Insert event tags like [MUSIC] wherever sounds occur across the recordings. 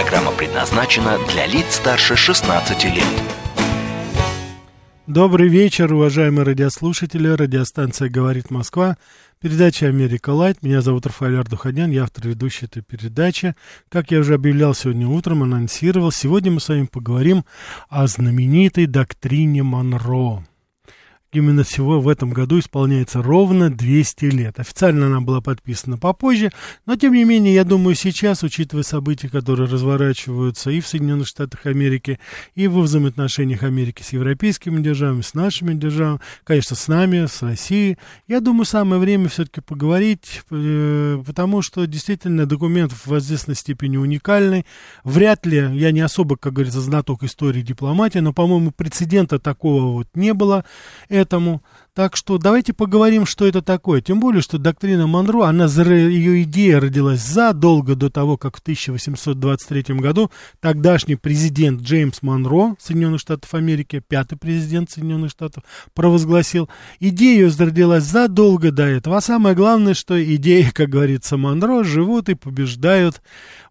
Программа предназначена для лиц старше 16 лет. Добрый вечер, уважаемые радиослушатели. Радиостанция «Говорит Москва». Передача «Америка Лайт». Меня зовут Рафаэль Ардуханян, я автор ведущей этой передачи. Как я уже объявлял сегодня утром, анонсировал, сегодня мы с вами поговорим о знаменитой доктрине Монро. Именно всего в этом году исполняется ровно 200 лет. Официально она была подписана попозже, но тем не менее, я думаю, сейчас, учитывая события, которые разворачиваются и в Соединенных Штатах Америки, и во взаимоотношениях Америки с европейскими державами, с нашими державами, конечно, с нами, с Россией, я думаю, самое время все-таки поговорить, э, потому что действительно документ в известной степени уникальный. Вряд ли, я не особо, как говорится, знаток истории дипломатии, но, по-моему, прецедента такого вот не было этому. Так что давайте поговорим, что это такое. Тем более, что доктрина Монро, она, ее идея родилась задолго до того, как в 1823 году тогдашний президент Джеймс Монро Соединенных Штатов Америки, пятый президент Соединенных Штатов, провозгласил. Идея родилась задолго до этого. А самое главное, что идеи, [LAUGHS] как говорится, Монро живут и побеждают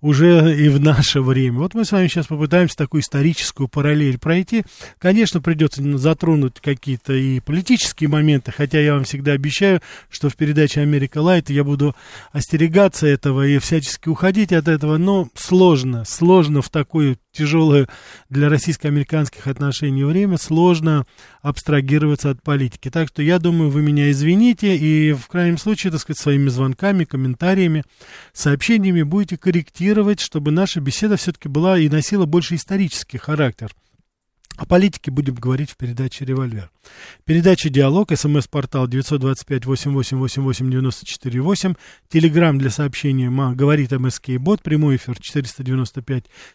уже и в наше время. Вот мы с вами сейчас попытаемся такую историческую параллель пройти. Конечно, придется затронуть какие-то и политические моменты, хотя я вам всегда обещаю, что в передаче «Америка Лайт» я буду остерегаться этого и всячески уходить от этого, но сложно, сложно в такое тяжелое для российско-американских отношений время, сложно абстрагироваться от политики. Так что я думаю, вы меня извините и в крайнем случае, так сказать, своими звонками, комментариями, сообщениями будете корректировать, чтобы наша беседа все-таки была и носила больше исторический характер. О политике будем говорить в передаче «Револьвер». Передача «Диалог», смс-портал 925-88-88-94-8, телеграмм для сообщения «Говорит МСК бот», прямой эфир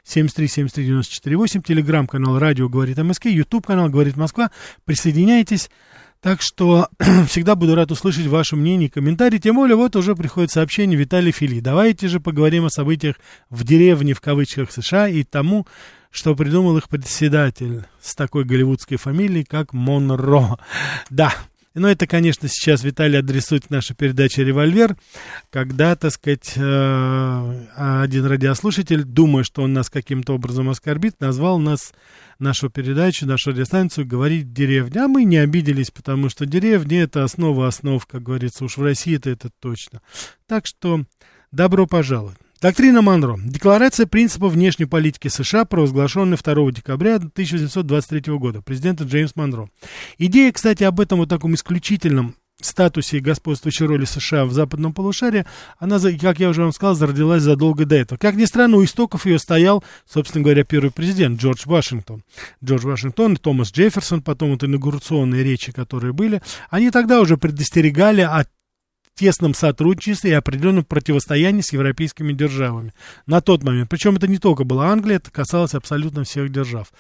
495-73-73-94-8, телеграмм-канал «Радио говорит МСК», ютуб-канал «Говорит Москва». Присоединяйтесь. Так что [CLEARS THROAT] всегда буду рад услышать ваше мнение и комментарии. Тем более, вот уже приходит сообщение Виталий Фили. Давайте же поговорим о событиях в деревне, в кавычках, США и тому, что придумал их председатель с такой голливудской фамилией, как Монро. Да, но это, конечно, сейчас Виталий адресует нашу передачу «Револьвер», когда, так сказать, э, один радиослушатель, думая, что он нас каким-то образом оскорбит, назвал нас, нашу передачу, нашу радиостанцию «Говорить деревня». А мы не обиделись, потому что деревня — это основа основ, как говорится, уж в России это, это точно. Так что добро пожаловать. Доктрина Монро. Декларация принципов внешней политики США, провозглашенная 2 декабря 1923 года. Президента Джеймс Монро. Идея, кстати, об этом вот таком исключительном статусе и господствующей роли США в западном полушарии, она, как я уже вам сказал, зародилась задолго до этого. Как ни странно, у истоков ее стоял, собственно говоря, первый президент Джордж Вашингтон. Джордж Вашингтон, Томас Джефферсон, потом вот инаугурационные речи, которые были, они тогда уже предостерегали от тесном сотрудничестве и определенном противостоянии с европейскими державами на тот момент. Причем это не только была Англия, это касалось абсолютно всех держав.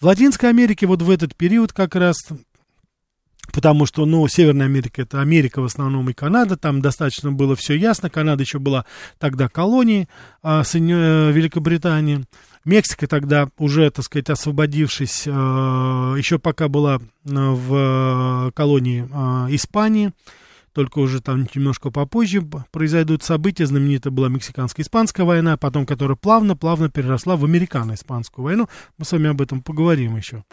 В Латинской Америке вот в этот период как раз потому что, ну, Северная Америка это Америка в основном и Канада, там достаточно было все ясно, Канада еще была тогда колонией а, с, э, Великобритании, Мексика тогда уже, так сказать, освободившись, э, еще пока была э, в колонии э, Испании, только уже там немножко попозже произойдут события. Знаменитая была Мексиканско-Испанская война, потом которая плавно-плавно переросла в Американо-Испанскую войну. Мы с вами об этом поговорим еще.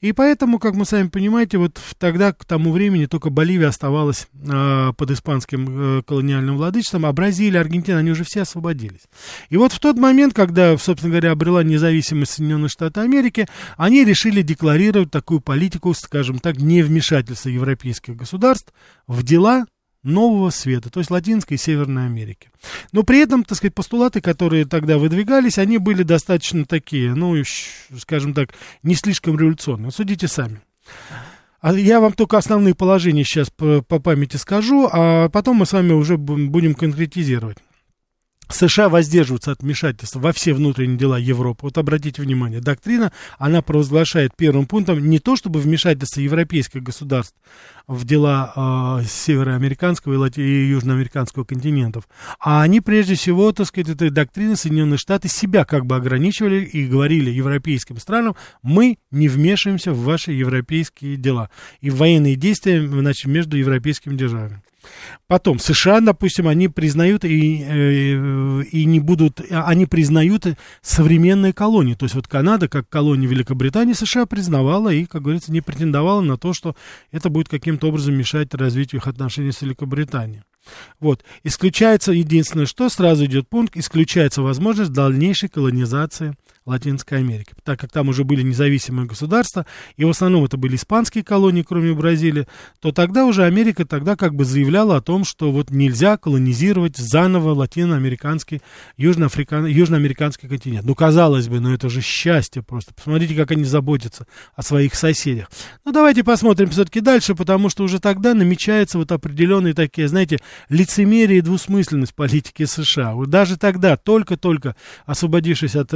И поэтому, как мы сами понимаете, вот тогда, к тому времени, только Боливия оставалась э, под испанским э, колониальным владычеством, а Бразилия, Аргентина, они уже все освободились. И вот в тот момент, когда, собственно говоря, обрела независимость Соединенных Штатов Америки, они решили декларировать такую политику, скажем так, невмешательства европейских государств в дела нового света, то есть Латинской и Северной Америки. Но при этом, так сказать, постулаты, которые тогда выдвигались, они были достаточно такие, ну, скажем так, не слишком революционные. Судите сами. А я вам только основные положения сейчас по, по памяти скажу, а потом мы с вами уже будем конкретизировать. США воздерживаются от вмешательства во все внутренние дела Европы. Вот обратите внимание, доктрина, она провозглашает первым пунктом не то, чтобы вмешательство европейских государств в дела э, североамериканского и, лати- и южноамериканского континентов, а они прежде всего, так сказать, этой доктрины Соединенные Штаты себя как бы ограничивали и говорили европейским странам, мы не вмешиваемся в ваши европейские дела и в военные действия значит, между европейскими державами. Потом, США, допустим, они признают и, э, и не будут, они признают современные колонии. То есть вот Канада, как колония Великобритании, США признавала и, как говорится, не претендовала на то, что это будет каким-то образом мешать развитию их отношений с Великобританией. Вот. Исключается, единственное, что сразу идет пункт, исключается возможность дальнейшей колонизации Латинской Америки, так как там уже были независимые государства, и в основном это были испанские колонии, кроме Бразилии, то тогда уже Америка тогда как бы заявляла о том, что вот нельзя колонизировать заново латиноамериканский, южноафрикан, южноамериканский континент. Ну, казалось бы, ну это же счастье просто. Посмотрите, как они заботятся о своих соседях. Ну, давайте посмотрим все-таки дальше, потому что уже тогда намечаются вот определенные такие, знаете, лицемерие и двусмысленность политики США. Вот даже тогда, только-только освободившись от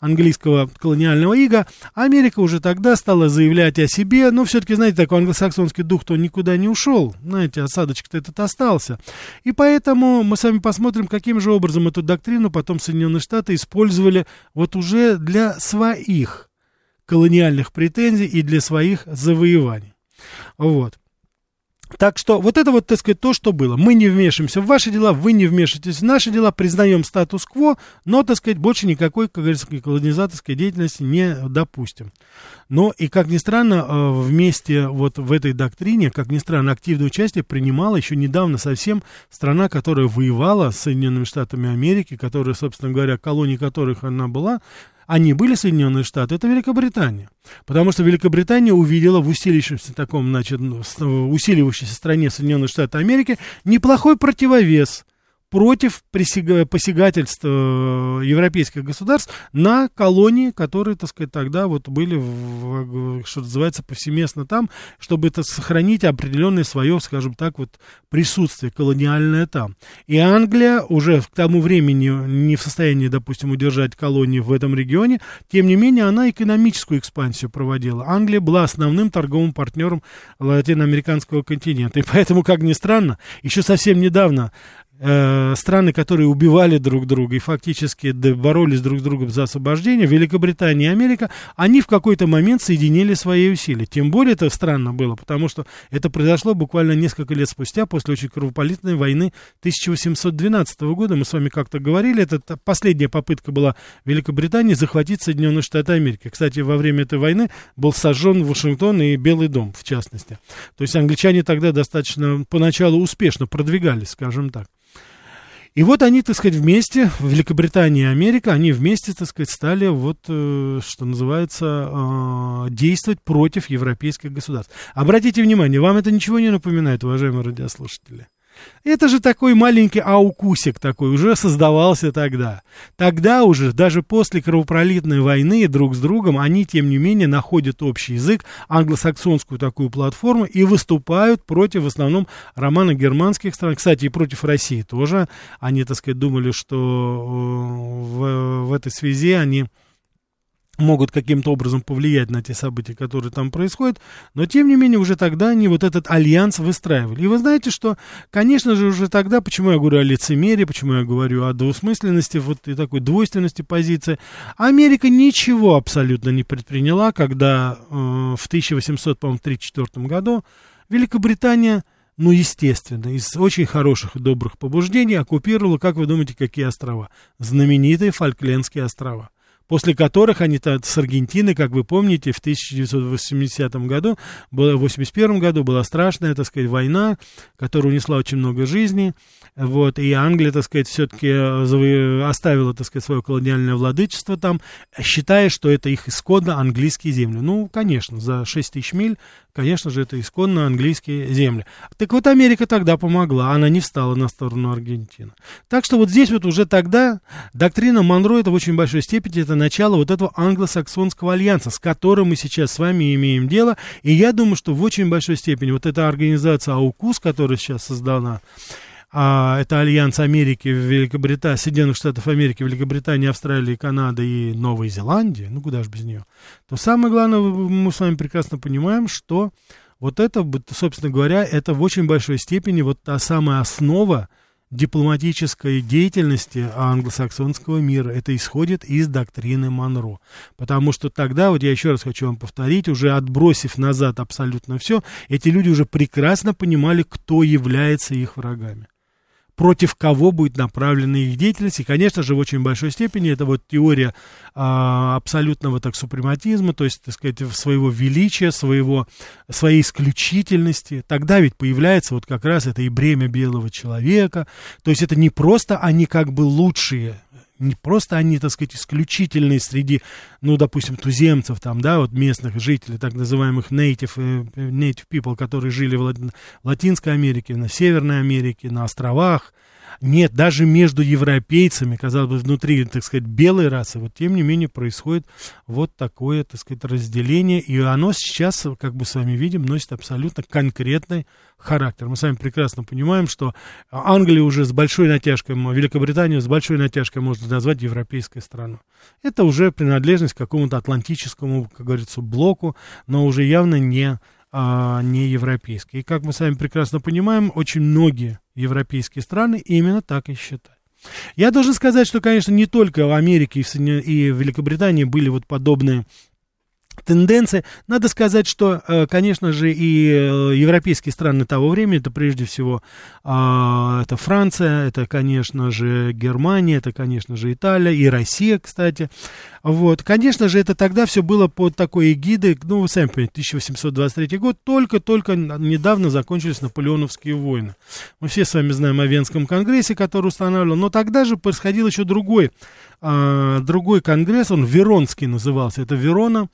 английского колониального ига, Америка уже тогда стала заявлять о себе, но все-таки, знаете, такой англосаксонский дух-то никуда не ушел, знаете, осадочек-то этот остался. И поэтому мы с вами посмотрим, каким же образом эту доктрину потом Соединенные Штаты использовали вот уже для своих колониальных претензий и для своих завоеваний. Вот. Так что вот это вот, так сказать, то, что было. Мы не вмешиваемся в ваши дела, вы не вмешиваетесь в наши дела, признаем статус-кво, но, так сказать, больше никакой, как говорится, колонизаторской деятельности не допустим. Но и, как ни странно, э, вместе вот в этой доктрине, как ни странно, активное участие принимала еще недавно совсем страна, которая воевала с Соединенными Штатами Америки, которая, собственно говоря, колонией которых она была, они были Соединенные Штаты, это Великобритания. Потому что Великобритания увидела в усиливающемся таком, значит, усиливающейся стране Соединенных Штатов Америки неплохой противовес – против посягательств э, европейских государств на колонии, которые, так сказать, тогда вот были, в, что называется, повсеместно там, чтобы это сохранить определенное свое, скажем так, вот присутствие колониальное там. И Англия уже к тому времени не в состоянии, допустим, удержать колонии в этом регионе, тем не менее она экономическую экспансию проводила. Англия была основным торговым партнером латиноамериканского континента. И поэтому, как ни странно, еще совсем недавно Э, страны, которые убивали друг друга и фактически боролись друг с другом за освобождение, Великобритания и Америка, они в какой-то момент соединили свои усилия. Тем более это странно было, потому что это произошло буквально несколько лет спустя, после очень кровопролитной войны 1812 года. Мы с вами как-то говорили, это последняя попытка была Великобритании захватить Соединенные Штаты Америки. Кстати, во время этой войны был сожжен Вашингтон и Белый дом, в частности. То есть англичане тогда достаточно поначалу успешно продвигались, скажем так. И вот они, так сказать, вместе, Великобритания и Америка, они вместе, так сказать, стали, вот, э, что называется, э, действовать против европейских государств. Обратите внимание, вам это ничего не напоминает, уважаемые радиослушатели? Это же такой маленький аукусик такой уже создавался тогда. Тогда уже, даже после кровопролитной войны друг с другом, они, тем не менее, находят общий язык, англосаксонскую такую платформу и выступают против, в основном, романо-германских стран. Кстати, и против России тоже. Они, так сказать, думали, что э, в, в этой связи они могут каким-то образом повлиять на те события, которые там происходят, но тем не менее уже тогда они вот этот альянс выстраивали. И вы знаете, что, конечно же, уже тогда, почему я говорю о лицемерии, почему я говорю о двусмысленности, вот и такой двойственности позиции, Америка ничего абсолютно не предприняла, когда э, в 1834 году Великобритания ну, естественно, из очень хороших и добрых побуждений оккупировала, как вы думаете, какие острова? Знаменитые Фольклендские острова после которых они с Аргентиной, как вы помните, в 1980 году, в 81 году была страшная, так сказать, война, которая унесла очень много жизней, вот, и Англия, так сказать, все-таки э, оставила, так сказать, свое колониальное владычество там, считая, что это их исконно английские земли. Ну, конечно, за 6 тысяч миль Конечно же, это исконно английские земли. Так вот, Америка тогда помогла, она не встала на сторону Аргентины. Так что вот здесь вот уже тогда доктрина Монро, это в очень большой степени, это начало вот этого англосаксонского альянса, с которым мы сейчас с вами имеем дело. И я думаю, что в очень большой степени вот эта организация АУКУС, которая сейчас создана, а, это Альянс Америки, Великобритании, Соединенных Штатов Америки, Великобритании, Австралии, Канады и Новой Зеландии, ну куда же без нее, то самое главное, мы с вами прекрасно понимаем, что вот это, собственно говоря, это в очень большой степени вот та самая основа, дипломатической деятельности англосаксонского мира. Это исходит из доктрины Монро. Потому что тогда, вот я еще раз хочу вам повторить, уже отбросив назад абсолютно все, эти люди уже прекрасно понимали, кто является их врагами против кого будет направлена их деятельность. И, конечно же, в очень большой степени это вот теория а, абсолютного так супрематизма, то есть, так сказать, своего величия, своего, своей исключительности. Тогда ведь появляется вот как раз это и бремя белого человека. То есть это не просто они как бы лучшие, не просто они, так сказать, исключительные среди, ну, допустим, туземцев, там, да, вот местных жителей, так называемых native, э, native people, которые жили в Латинской Америке, на Северной Америке, на островах, нет, даже между европейцами, казалось бы, внутри, так сказать, белой расы, вот тем не менее происходит вот такое, так сказать, разделение, и оно сейчас, как бы с вами видим, носит абсолютно конкретный характер. Мы с вами прекрасно понимаем, что Англия уже с большой натяжкой, Великобританию с большой натяжкой можно назвать европейской страной. Это уже принадлежность к какому-то атлантическому, как говорится, блоку, но уже явно не а, не европейские. И как мы с вами прекрасно понимаем, очень многие европейские страны именно так и считают. Я должен сказать, что, конечно, не только в Америке и в Великобритании были вот подобные тенденции. Надо сказать, что, э, конечно же, и э, европейские страны того времени, это прежде всего а, это Франция, это, конечно же, Германия, это, конечно же, Италия и Россия, кстати. Вот, конечно же, это тогда все было под такой эгидой, ну, вы сами понимаете, 1823 год, только-только недавно закончились наполеоновские войны. Мы все с вами знаем о Венском конгрессе, который устанавливал, но тогда же происходил еще другой а, другой конгресс, он Веронский назывался, это Верона,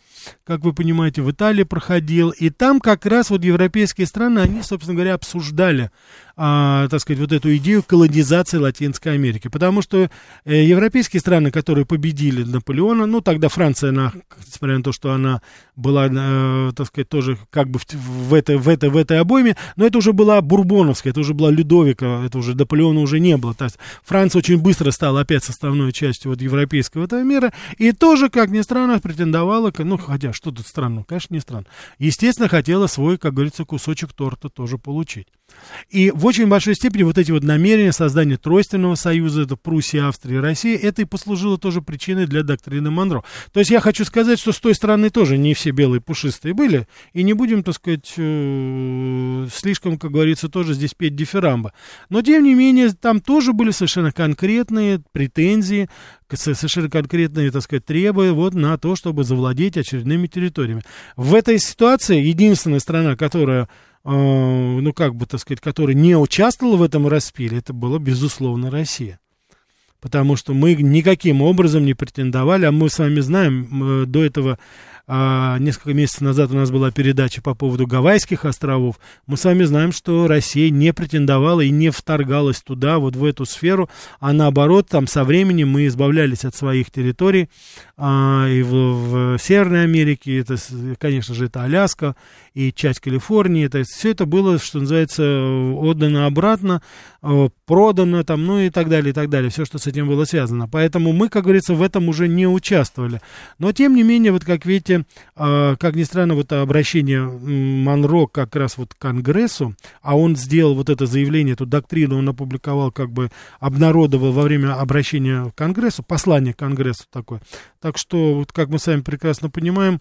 как вы понимаете, в Италии проходил, и там как раз вот европейские страны, они, собственно говоря, обсуждали а, так сказать, вот эту идею колонизации Латинской Америки. Потому что э, европейские страны, которые победили Наполеона, ну, тогда Франция, она, несмотря на то, что она была, э, так сказать, тоже как бы в, в, этой, в, этой, в этой обойме, но это уже была Бурбоновская, это уже была Людовика, это уже Наполеона уже не было. То есть Франция очень быстро стала опять составной частью вот европейского этого мира, и тоже, как ни странно, претендовала, ну, хотя, что тут странно, конечно, не странно. Естественно, хотела свой, как говорится, кусочек торта тоже получить. И в очень большой степени вот эти вот намерения создания тройственного союза, это Пруссия, Австрия и Россия, это и послужило тоже причиной для доктрины Монро. То есть я хочу сказать, что с той стороны тоже не все белые пушистые были, и не будем, так сказать, э, слишком, как говорится, тоже здесь петь дифирамба. Но, тем не менее, там тоже были совершенно конкретные претензии, совершенно конкретные, так сказать, требования вот на то, чтобы завладеть очередными территориями. В этой ситуации единственная страна, которая ну, как бы, так сказать, который не участвовал в этом распиле, это была, безусловно, Россия. Потому что мы никаким образом не претендовали, а мы с вами знаем, до этого а, несколько месяцев назад у нас была передача по поводу Гавайских островов. Мы с вами знаем, что Россия не претендовала и не вторгалась туда, вот в эту сферу, а наоборот, там со временем мы избавлялись от своих территорий, а, и в, в Северной Америке, это, конечно же, это Аляска и часть Калифорнии, это все это было, что называется, отдано обратно, а, продано там, ну и так далее, и так далее, все, что с этим было связано. Поэтому мы, как говорится, в этом уже не участвовали. Но, тем не менее, вот как видите, а, как ни странно, вот обращение Монро как раз вот к Конгрессу, а он сделал вот это заявление, эту доктрину он опубликовал, как бы обнародовал во время обращения к Конгрессу, послание к Конгрессу такое. Так что, вот как мы сами прекрасно понимаем,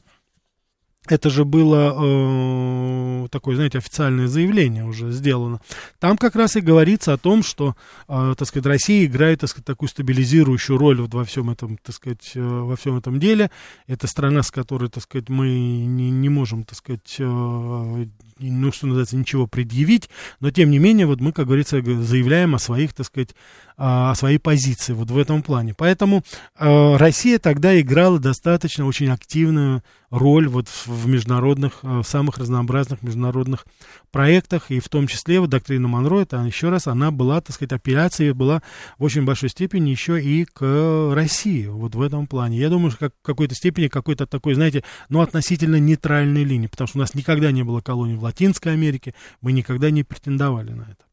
это же было э, такое, знаете, официальное заявление уже сделано. Там как раз и говорится о том, что, э, так сказать, Россия играет, так сказать, такую стабилизирующую роль вот во всем этом, так сказать, э, во всем этом деле. Это страна, с которой, так сказать, мы не, не можем, так сказать, э, ну, что называется, ничего предъявить, но, тем не менее, вот мы, как говорится, заявляем о своих, так сказать, о своей позиции вот в этом плане. Поэтому э, Россия тогда играла достаточно очень активную роль вот в международных, э, в самых разнообразных международных проектах, и в том числе вот доктрина Монро, это еще раз, она была, так сказать, апелляция была в очень большой степени еще и к России, вот в этом плане. Я думаю, что как, в какой-то степени какой-то такой, знаете, ну, относительно нейтральной линии, потому что у нас никогда не было колоний в Латинской Америке, мы никогда не претендовали на это.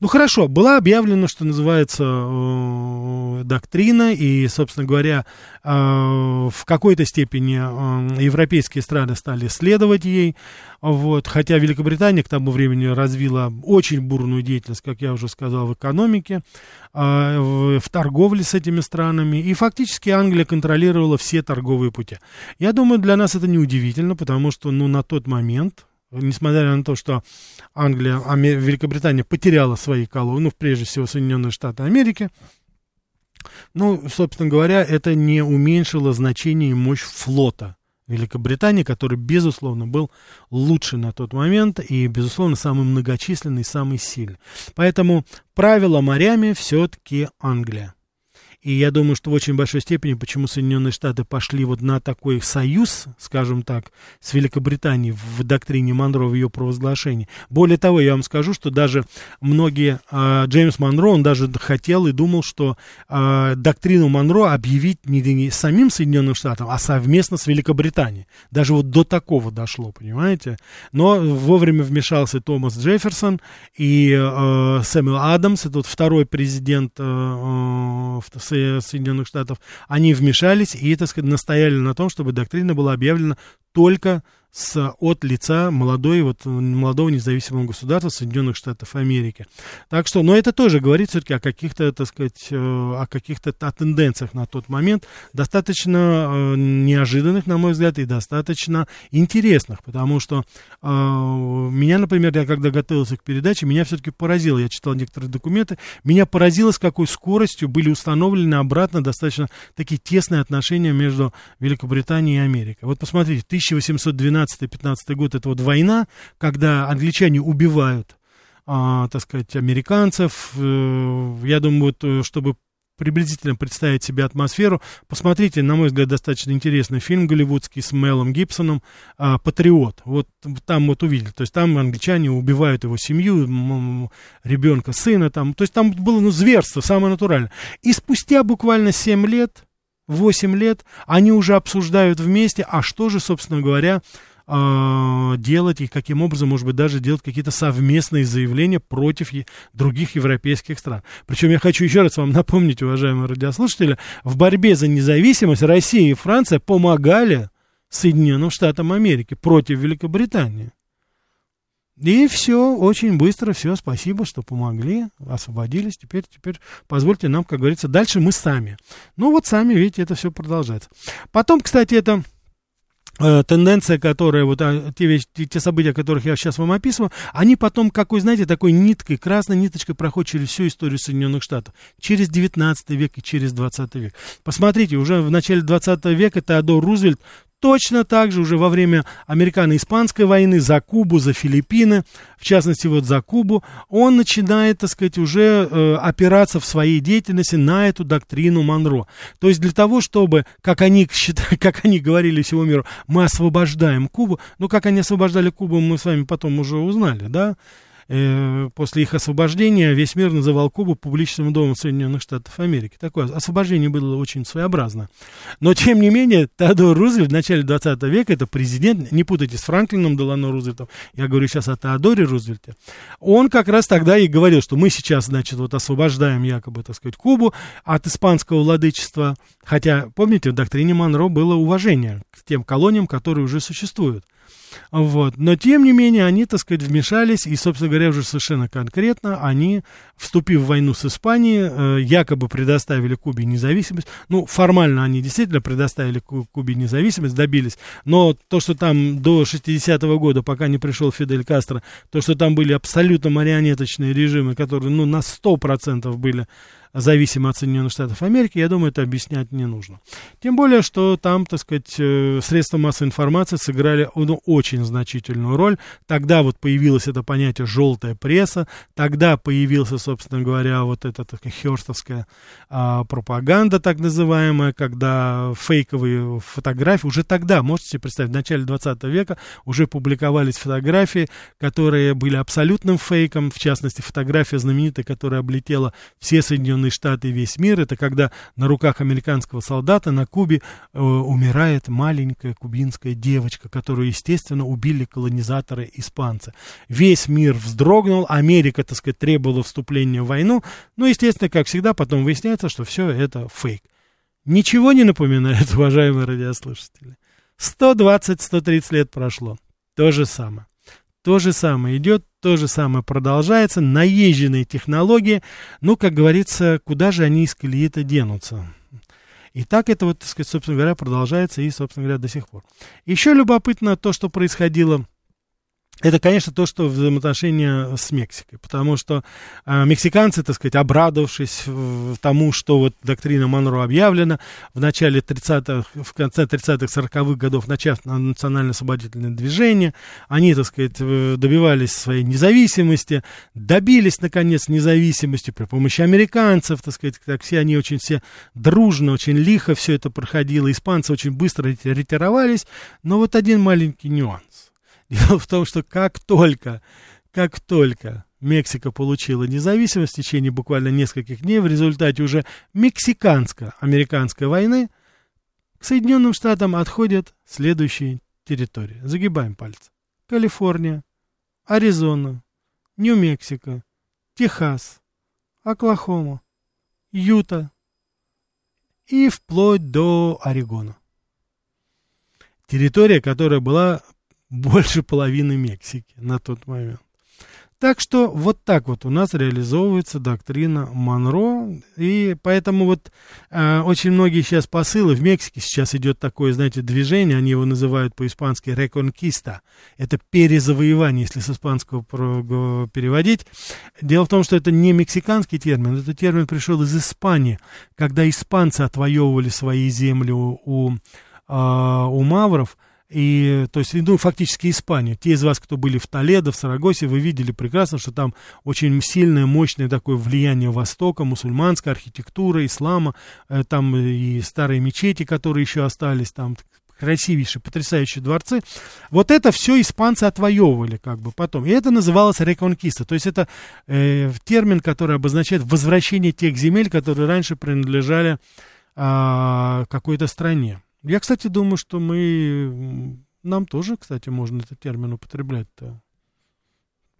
Ну хорошо, была объявлена, что называется, э, доктрина, и, собственно говоря, э, в какой-то степени э, европейские страны стали следовать ей, вот, хотя Великобритания к тому времени развила очень бурную деятельность, как я уже сказал, в экономике, э, в, в торговле с этими странами, и фактически Англия контролировала все торговые пути. Я думаю, для нас это неудивительно, потому что, ну, на тот момент несмотря на то, что Англия, Великобритания потеряла свои колонии, ну, прежде всего Соединенные Штаты Америки, ну, собственно говоря, это не уменьшило значение и мощь флота Великобритании, который, безусловно, был лучше на тот момент и, безусловно, самый многочисленный, самый сильный. Поэтому правила морями все-таки Англия. И я думаю, что в очень большой степени, почему Соединенные Штаты пошли вот на такой союз, скажем так, с Великобританией в доктрине Монро, в ее провозглашении. Более того, я вам скажу, что даже многие, э, Джеймс Монро, он даже хотел и думал, что э, доктрину Монро объявить не, не самим Соединенным Штатам, а совместно с Великобританией. Даже вот до такого дошло, понимаете? Но вовремя вмешался Томас Джефферсон и э, Сэмюэл Адамс, это вот второй президент э, э, Соединенных Штатов, они вмешались и, так сказать, настояли на том, чтобы доктрина была объявлена только с, от лица молодой, вот, молодого независимого государства Соединенных Штатов Америки. Так что, но это тоже говорит все-таки о каких-то, так сказать, э, о каких-то о тенденциях на тот момент, достаточно э, неожиданных, на мой взгляд, и достаточно интересных, потому что э, меня, например, я когда готовился к передаче, меня все-таки поразило, я читал некоторые документы, меня поразило, с какой скоростью были установлены обратно достаточно такие тесные отношения между Великобританией и Америкой. Вот посмотрите, 1812 15 год, это вот война, когда англичане убивают, а, так сказать, американцев. Э, я думаю, вот, э, чтобы приблизительно представить себе атмосферу, посмотрите, на мой взгляд, достаточно интересный фильм голливудский с Мелом Гибсоном а, «Патриот». Вот там вот увидели, то есть там англичане убивают его семью, ребенка, сына там, то есть там было, ну, зверство, самое натуральное. И спустя буквально 7 лет, 8 лет, они уже обсуждают вместе, а что же, собственно говоря, э, делать и каким образом, может быть, даже делать какие-то совместные заявления против других европейских стран. Причем я хочу еще раз вам напомнить, уважаемые радиослушатели, в борьбе за независимость Россия и Франция помогали Соединенным Штатам Америки против Великобритании. И все, очень быстро, все, спасибо, что помогли, освободились. Теперь, теперь позвольте нам, как говорится, дальше мы сами. Ну вот сами, видите, это все продолжается. Потом, кстати, это тенденция, которая, вот а, те, вещи, те события, которых я сейчас вам описываю, они потом, какой, знаете, такой ниткой, красной ниточкой проходят через всю историю Соединенных Штатов, через 19 век и через 20 век. Посмотрите, уже в начале 20 века Теодор Рузвельт Точно так же уже во время американо-испанской войны за Кубу, за Филиппины, в частности вот за Кубу, он начинает, так сказать, уже э, опираться в своей деятельности на эту доктрину Монро. То есть для того, чтобы, как они, считали, [LAUGHS] как они говорили всему миру, мы освобождаем Кубу, ну как они освобождали Кубу, мы с вами потом уже узнали, да, э, после их освобождения весь мир называл Кубу публичным домом Соединенных Штатов Америки. Такое освобождение было очень своеобразно. Но, тем не менее, Теодор Рузвельт в начале 20 века, это президент, не путайте с Франклином Делано Рузвельтом, я говорю сейчас о Теодоре Рузвельте, он как раз тогда и говорил, что мы сейчас, значит, вот освобождаем якобы, так сказать, Кубу от испанского владычества, хотя, помните, в доктрине Монро было уважение к тем колониям, которые уже существуют. Вот. Но, тем не менее, они, так сказать, вмешались, и, собственно говоря, уже совершенно конкретно они, вступив в войну с Испанией, э, якобы предоставили Кубе независимость. Ну, формально они действительно предоставили Кубе независимость, добились. Но то, что там до 60-го года, пока не пришел Фидель Кастро, то, что там были абсолютно марионеточные режимы, которые, ну, на 100% были зависимы от Соединенных Штатов Америки, я думаю, это объяснять не нужно. Тем более, что там, так сказать, э, средства массовой информации сыграли ну, очень значительную роль. Тогда вот появилось это понятие «желтая пресса», тогда появился, собственно говоря, вот эта такая херстовская а, пропаганда, так называемая, когда фейковые фотографии, уже тогда, можете себе представить, в начале 20 века уже публиковались фотографии, которые были абсолютным фейком, в частности, фотография знаменитая, которая облетела все Соединенные Соединенные Штаты и весь мир, это когда на руках американского солдата на Кубе э, умирает маленькая кубинская девочка, которую, естественно, убили колонизаторы испанцы. Весь мир вздрогнул, Америка, так сказать, требовала вступления в войну, но, естественно, как всегда, потом выясняется, что все это фейк. Ничего не напоминает, [LAUGHS] уважаемые радиослушатели. 120-130 лет прошло. То же самое. То же самое идет, то же самое продолжается. Наезженные технологии. Ну, как говорится, куда же они из колеи-то денутся? И так это вот, так сказать, собственно говоря, продолжается и, собственно говоря, до сих пор. Еще любопытно то, что происходило это, конечно, то, что взаимоотношения с Мексикой, потому что э, мексиканцы, так сказать, обрадовавшись тому, что вот доктрина Монро объявлена, в начале 30-х, в конце 30-х, 40-х годов начав национально-освободительное движение, они, так сказать, э, добивались своей независимости, добились, наконец, независимости при помощи американцев, так сказать, так все они очень все дружно, очень лихо все это проходило, испанцы очень быстро ретировались, но вот один маленький нюанс. Дело в том, что как только, как только Мексика получила независимость в течение буквально нескольких дней в результате уже мексиканско-американской войны, к Соединенным Штатам отходят следующие территории. Загибаем пальцы. Калифорния, Аризона, Нью-Мексико, Техас, Оклахома, Юта и вплоть до Орегона. Территория, которая была больше половины Мексики на тот момент. Так что вот так вот у нас реализовывается доктрина Монро, и поэтому вот э, очень многие сейчас посылы в Мексике сейчас идет такое, знаете, движение, они его называют по-испански реконкиста, это перезавоевание, если с испанского переводить. Дело в том, что это не мексиканский термин, этот термин пришел из Испании, когда испанцы отвоевывали свои земли у, у, э, у мавров, и, то есть, ну, фактически Испанию. Те из вас, кто были в Толедо, в Сарагосе, вы видели прекрасно, что там очень сильное, мощное такое влияние Востока, мусульманская архитектура, ислама, э, там и старые мечети, которые еще остались, там красивейшие, потрясающие дворцы. Вот это все испанцы отвоевывали как бы потом. И это называлось реконкиста. То есть это э, термин, который обозначает возвращение тех земель, которые раньше принадлежали э, какой-то стране. Я, кстати, думаю, что мы... Нам тоже, кстати, можно этот термин употреблять-то.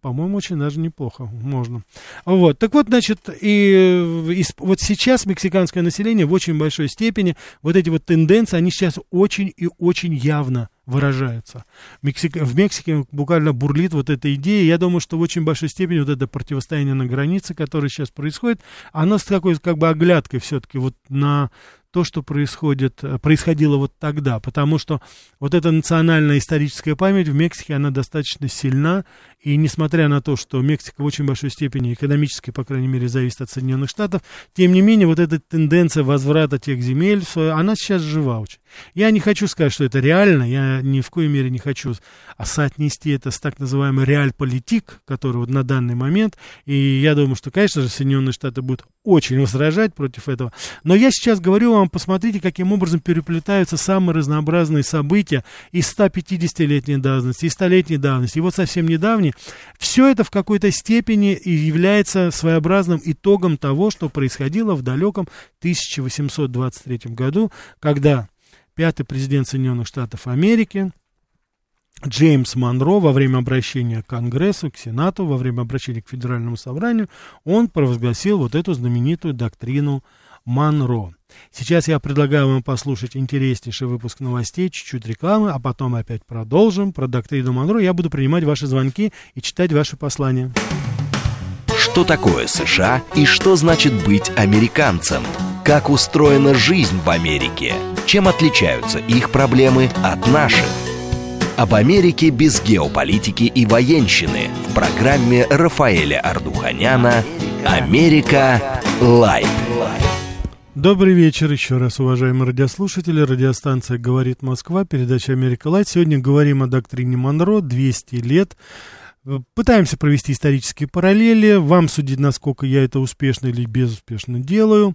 По-моему, очень даже неплохо можно. Вот, так вот, значит, и, и вот сейчас мексиканское население в очень большой степени, вот эти вот тенденции, они сейчас очень и очень явно выражаются. Мексик, в Мексике буквально бурлит вот эта идея. Я думаю, что в очень большой степени вот это противостояние на границе, которое сейчас происходит, оно с такой как бы оглядкой все-таки вот на то, что происходит, э, происходило вот тогда, потому что вот эта национальная историческая память в Мексике, она достаточно сильна, и несмотря на то, что Мексика в очень большой степени экономически, по крайней мере, зависит от Соединенных Штатов, тем не менее, вот эта тенденция возврата тех земель, она сейчас жива очень. Я не хочу сказать, что это реально, я ни в коей мере не хочу соотнести это с так называемой реаль-политик, который вот на данный момент, и я думаю, что, конечно же, Соединенные Штаты будут очень возражать против этого, но я сейчас говорю вам, посмотрите, каким образом переплетаются самые разнообразные события из 150-летней давности, и 100-летней давности, и вот совсем недавней, все это в какой-то степени является своеобразным итогом того, что происходило в далеком 1823 году, когда пятый президент Соединенных Штатов Америки Джеймс Монро во время обращения к Конгрессу, к Сенату, во время обращения к Федеральному собранию, он провозгласил вот эту знаменитую доктрину Монро. Сейчас я предлагаю вам послушать интереснейший выпуск новостей, чуть-чуть рекламы, а потом опять продолжим про доктрину Монро. Я буду принимать ваши звонки и читать ваши послания. Что такое США и что значит быть американцем? Как устроена жизнь в Америке? Чем отличаются их проблемы от наших? Об Америке без геополитики и военщины в программе Рафаэля Ардуханяна «Америка. Light». Добрый вечер еще раз, уважаемые радиослушатели. Радиостанция «Говорит Москва», передача «Америка Light». Сегодня говорим о доктрине Монро, 200 лет. Пытаемся провести исторические параллели. Вам судить, насколько я это успешно или безуспешно делаю.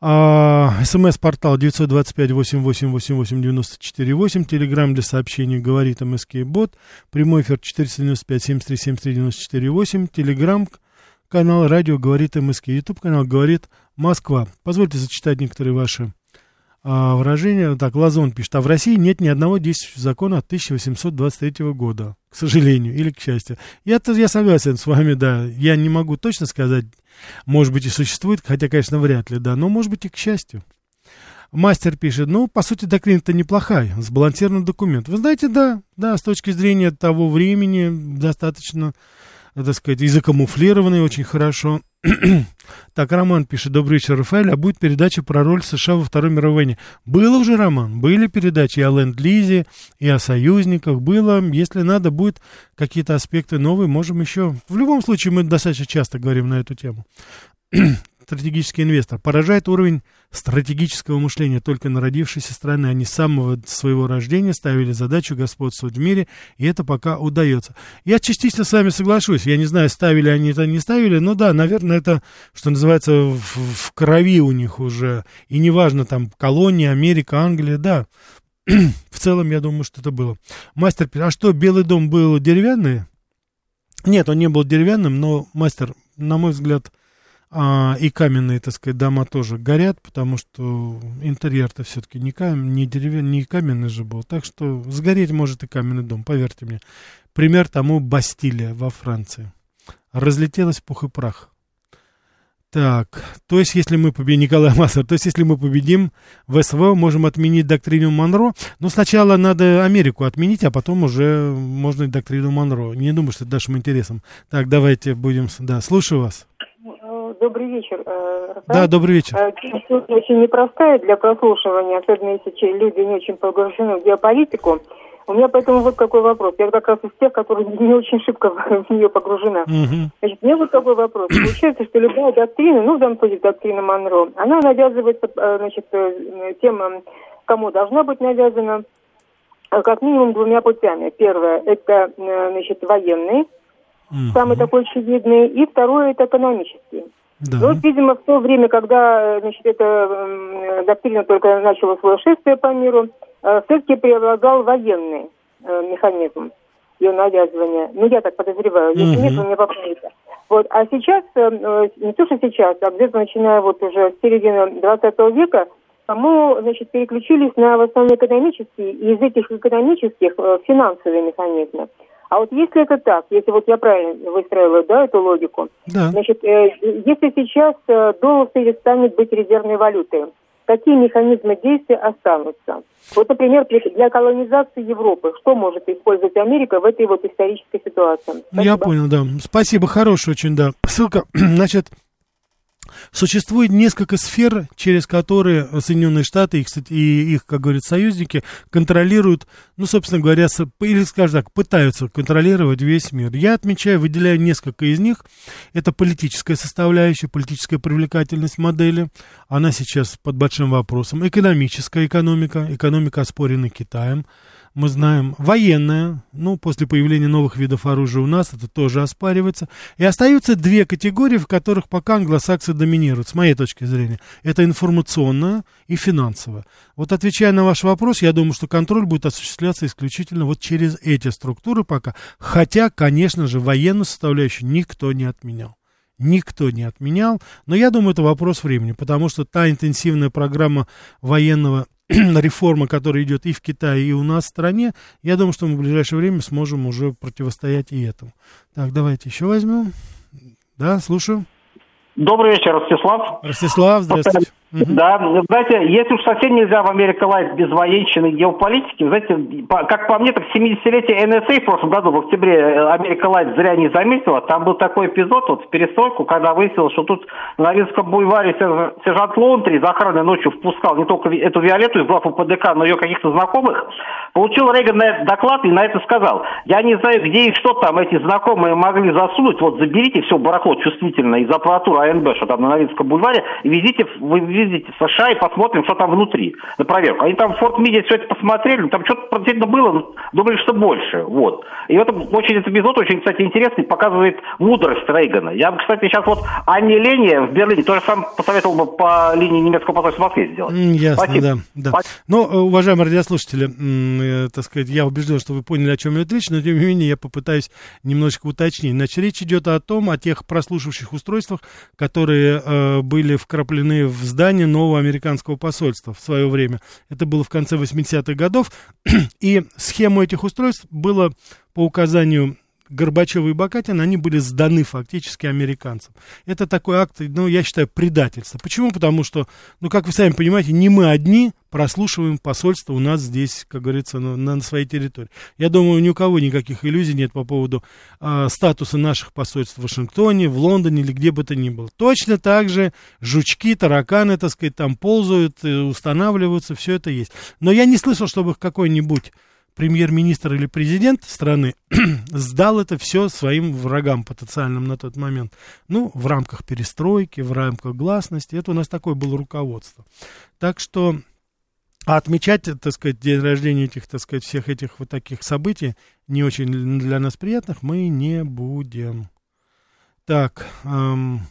А, СМС-портал 925-8888-94-8. Телеграмм для сообщений говорит МСК Бот. Прямой эфир 495-73-73-94-8. Телеграмм канал радио говорит МСК. Ютуб канал говорит Москва. Позвольте зачитать некоторые ваши а, выражения. Так, Лазон пишет, а в России нет ни одного действующего закона от 1823 года, к сожалению, или к счастью. Я, я согласен с вами, да, я не могу точно сказать, может быть и существует, хотя, конечно, вряд ли, да, но может быть и к счастью. Мастер пишет, ну, по сути, доктрина-то неплохая, сбалансированный документ. Вы знаете, да, да, с точки зрения того времени достаточно, так сказать, и закамуфлированный очень хорошо. [CLEARS THROAT] так, Роман пишет, добрый вечер, Рафаэль, а будет передача про роль США во Второй мировой войне? Было уже, Роман, были передачи и о Ленд-Лизе, и о союзниках, было, если надо будет какие-то аспекты новые, можем еще, в любом случае мы достаточно часто говорим на эту тему [CLEARS THROAT] стратегический инвестор. Поражает уровень стратегического мышления только народившейся страны. Они с самого своего рождения ставили задачу господствовать в мире, и это пока удается. Я частично с вами соглашусь. Я не знаю, ставили они это, не ставили, но да, наверное, это, что называется, в, в крови у них уже. И неважно, там, колония, Америка, Англия, да. [CLEARS THROAT] в целом, я думаю, что это было. Мастер, а что, Белый дом был деревянный? Нет, он не был деревянным, но мастер, на мой взгляд, а, и каменные, так сказать, дома тоже горят, потому что интерьер-то все-таки не, кам... не, деревянный, не каменный же был. Так что сгореть может и каменный дом, поверьте мне. Пример тому Бастилия во Франции. Разлетелась пух и прах. Так, то есть, если мы победим, Николай Массер, то есть, если мы победим в СВО, можем отменить доктрину Монро. Но сначала надо Америку отменить, а потом уже можно и доктрину Монро. Не думаю, что это нашим интересом. Так, давайте будем, да, слушаю вас. Добрый вечер. Э, да, добрый вечер. Э, тема очень непростая для прослушивания, особенно если люди не очень погружены в геополитику. У меня поэтому вот какой вопрос. Я как раз из тех, которые [LAUGHS] не очень шибко [LAUGHS] в нее погружена. Угу. Значит, мне вот такой вопрос. Получается, что любая доктрина, ну, в данном случае доктрина Монро, она навязывается, э, значит, тем, кому должна быть навязана, как минимум двумя путями. Первое, это, значит, военные, самый такой очевидный, и второе, это экономический. Да. Ну, вот, видимо, в то время, когда значит, эта доктрина только начала свое шествие по миру, э, все-таки преобладал военный э, механизм ее навязывания. Ну, я так подозреваю. Если угу. нет, вы меня поправите. Вот. А сейчас, э, не то, что сейчас, а где-то начиная вот уже с середины 20 века, мы, значит, переключились на в основном экономические, и из этих экономических финансовые механизмы. А вот если это так, если вот я правильно выстроила, да, эту логику, да. значит, э, если сейчас э, доллар перестанет быть резервной валютой, какие механизмы действия останутся? Вот, например, для колонизации Европы, что может использовать Америка в этой вот исторической ситуации? Спасибо. Я понял, да. Спасибо, хороший очень, да. Ссылка, [CLEARS THROAT] значит, Существует несколько сфер, через которые Соединенные Штаты и, кстати, и их, как говорят, союзники контролируют, ну, собственно говоря, или, скажем так, пытаются контролировать весь мир. Я отмечаю, выделяю несколько из них. Это политическая составляющая, политическая привлекательность модели. Она сейчас под большим вопросом. Экономическая экономика, экономика оспорена Китаем мы знаем, военная, ну, после появления новых видов оружия у нас это тоже оспаривается. И остаются две категории, в которых пока англосаксы доминируют, с моей точки зрения. Это информационная и финансовая. Вот отвечая на ваш вопрос, я думаю, что контроль будет осуществляться исключительно вот через эти структуры пока. Хотя, конечно же, военную составляющую никто не отменял никто не отменял. Но я думаю, это вопрос времени, потому что та интенсивная программа военного [CLEARS THROAT] реформа, которая идет и в Китае, и у нас в стране, я думаю, что мы в ближайшее время сможем уже противостоять и этому. Так, давайте еще возьмем. Да, слушаю. Добрый вечер, Ростислав. Ростислав, здравствуйте. Да, знаете, если уж совсем нельзя в Америка Light без военщины и геополитики, знаете, как по мне, так 70-летие NSA в прошлом году, в октябре, э, Америка Light зря не заметила. Там был такой эпизод, вот в перестройку, когда выяснилось, что тут на Новинском бульваре сержант Лоунтри из охраны ночью впускал не только эту Виолетту из ГлавУПДК, но ее каких-то знакомых. Получил Рейган на этот доклад и на это сказал. Я не знаю, где и что там эти знакомые могли засунуть. Вот заберите все барахло чувствительно из аппаратуры АНБ, что там на Новинском бульваре, и везите, вы съездить в США и посмотрим, что там внутри, на проверку. Они там в Форт Миде все это посмотрели, там что-то действительно было, думали, что больше. Вот. И это очень этот эпизод очень, кстати, интересный, показывает мудрость Рейгана. Я, кстати, сейчас вот Анне Лене в Берлине тоже сам посоветовал бы по линии немецкого посольства в Москве сделать. Ясно, Спасибо. да. да. Спасибо. Ну, уважаемые радиослушатели, э, так сказать, я убежден, что вы поняли, о чем идет речь, но тем не менее я попытаюсь немножечко уточнить. Значит, речь идет о том, о тех прослушивающих устройствах, которые э, были вкраплены в здание нового американского посольства в свое время. Это было в конце 80-х годов, [CLEARS THROAT] и схему этих устройств было по указанию Горбачева и Бакатин, они были сданы фактически американцам. Это такой акт, ну, я считаю, предательства. Почему? Потому что, ну, как вы сами понимаете, не мы одни прослушиваем посольство у нас здесь, как говорится, на, на своей территории. Я думаю, ни у кого никаких иллюзий нет по поводу э, статуса наших посольств в Вашингтоне, в Лондоне или где бы то ни было. Точно так же жучки, тараканы, так сказать, там ползают, э, устанавливаются, все это есть. Но я не слышал, чтобы какой-нибудь премьер-министр или президент страны [CLEARS THROAT] сдал это все своим врагам потенциальным на тот момент. Ну, в рамках перестройки, в рамках гласности. Это у нас такое было руководство. Так что а отмечать, так сказать, день рождения этих, так сказать, всех этих вот таких событий, не очень для нас приятных, мы не будем. Так, эм,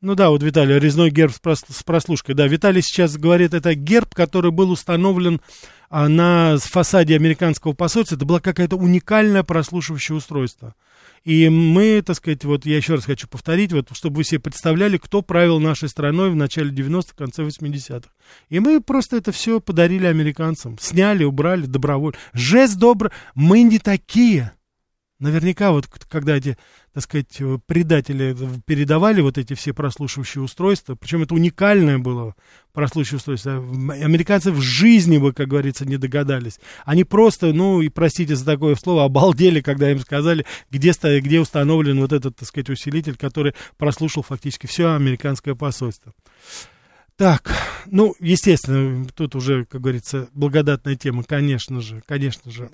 ну да, вот Виталий, резной герб с прослушкой. Да, Виталий сейчас говорит, это герб, который был установлен а, на фасаде американского посольства. Это было какое-то уникальное прослушивающее устройство. И мы, так сказать, вот я еще раз хочу повторить, вот, чтобы вы себе представляли, кто правил нашей страной в начале 90-х, конце 80-х. И мы просто это все подарили американцам. Сняли, убрали добровольно. Жест добрый. Мы не такие. Наверняка вот когда эти, так сказать, предатели передавали вот эти все прослушивающие устройства, причем это уникальное было прослушивающее устройство, американцы в жизни бы, как говорится, не догадались. Они просто, ну, и простите за такое слово, обалдели, когда им сказали, где, где установлен вот этот, так сказать, усилитель, который прослушал фактически все американское посольство. Так, ну, естественно, тут уже, как говорится, благодатная тема, конечно же, конечно же,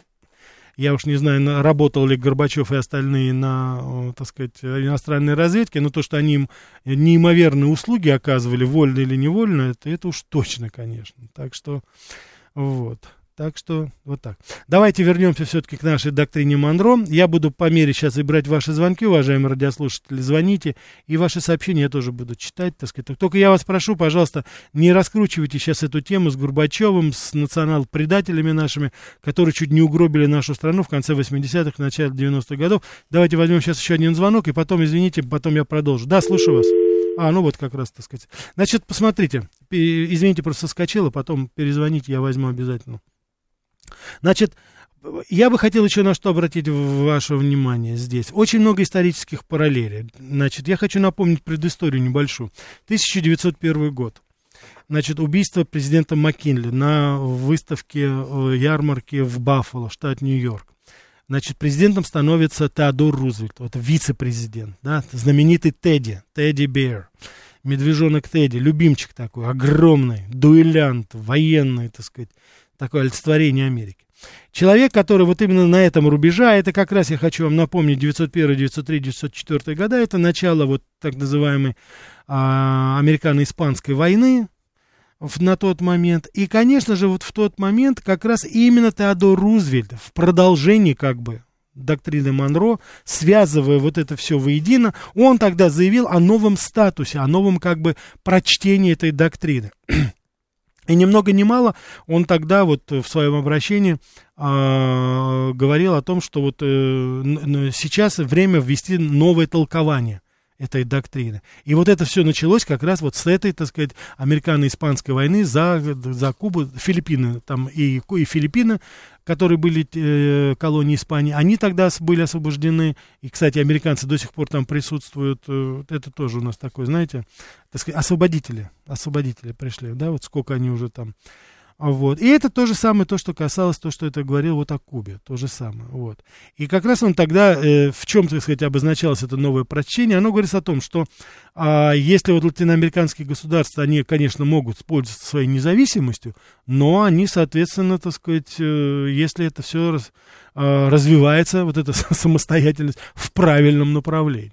я уж не знаю, работал ли Горбачев и остальные на, так сказать, иностранной разведке, но то, что они им неимоверные услуги оказывали, вольно или невольно, это, это уж точно, конечно. Так что, вот. Так что вот так. Давайте вернемся все-таки к нашей доктрине Монро. Я буду по мере сейчас и брать ваши звонки, уважаемые радиослушатели, звоните, и ваши сообщения я тоже буду читать, так сказать. Только я вас прошу, пожалуйста, не раскручивайте сейчас эту тему с Горбачевым, с национал-предателями нашими, которые чуть не угробили нашу страну в конце 80-х, начале 90-х годов. Давайте возьмем сейчас еще один звонок, и потом, извините, потом я продолжу. Да, слушаю вас. А, ну вот как раз, так сказать. Значит, посмотрите, извините, просто соскочила, потом перезвоните, я возьму обязательно. Значит, я бы хотел еще на что обратить ваше внимание здесь. Очень много исторических параллелей. Значит, я хочу напомнить предысторию небольшую. 1901 год. Значит, убийство президента Маккинли на выставке э, ярмарки в Баффало, штат Нью-Йорк. Значит, президентом становится Теодор Рузвельт, вот вице-президент, да, знаменитый Тедди, Тедди Бер, медвежонок Тедди, любимчик такой, огромный, дуэлянт, военный, так сказать, такое олицетворение Америки. Человек, который вот именно на этом рубеже, а это как раз я хочу вам напомнить, 901, 903, 904 года, это начало вот так называемой а, американо-испанской войны в, на тот момент. И, конечно же, вот в тот момент как раз именно Теодор Рузвельт в продолжении как бы доктрины Монро, связывая вот это все воедино, он тогда заявил о новом статусе, о новом как бы прочтении этой доктрины. И ни много ни мало он тогда вот в своем обращении э, говорил о том, что вот э, сейчас время ввести новое толкование этой доктрины. И вот это все началось как раз вот с этой, так сказать, американо-испанской войны за, за Кубу, Филиппины, там и, и Филиппины, которые были э, колонии Испании, они тогда были освобождены. И, кстати, американцы до сих пор там присутствуют. Э, это тоже у нас такое, знаете, так сказать, освободители, освободители пришли, да, вот сколько они уже там вот. И это то же самое, то, что касалось, то, что это говорил вот о Кубе, то же самое. Вот. И как раз он тогда, э, в чем, так сказать, обозначалось это новое прочтение, оно говорит о том, что э, если вот латиноамериканские государства, они, конечно, могут пользоваться своей независимостью, но они, соответственно, так сказать, э, если это все раз, э, развивается, вот эта [LAUGHS] самостоятельность в правильном направлении,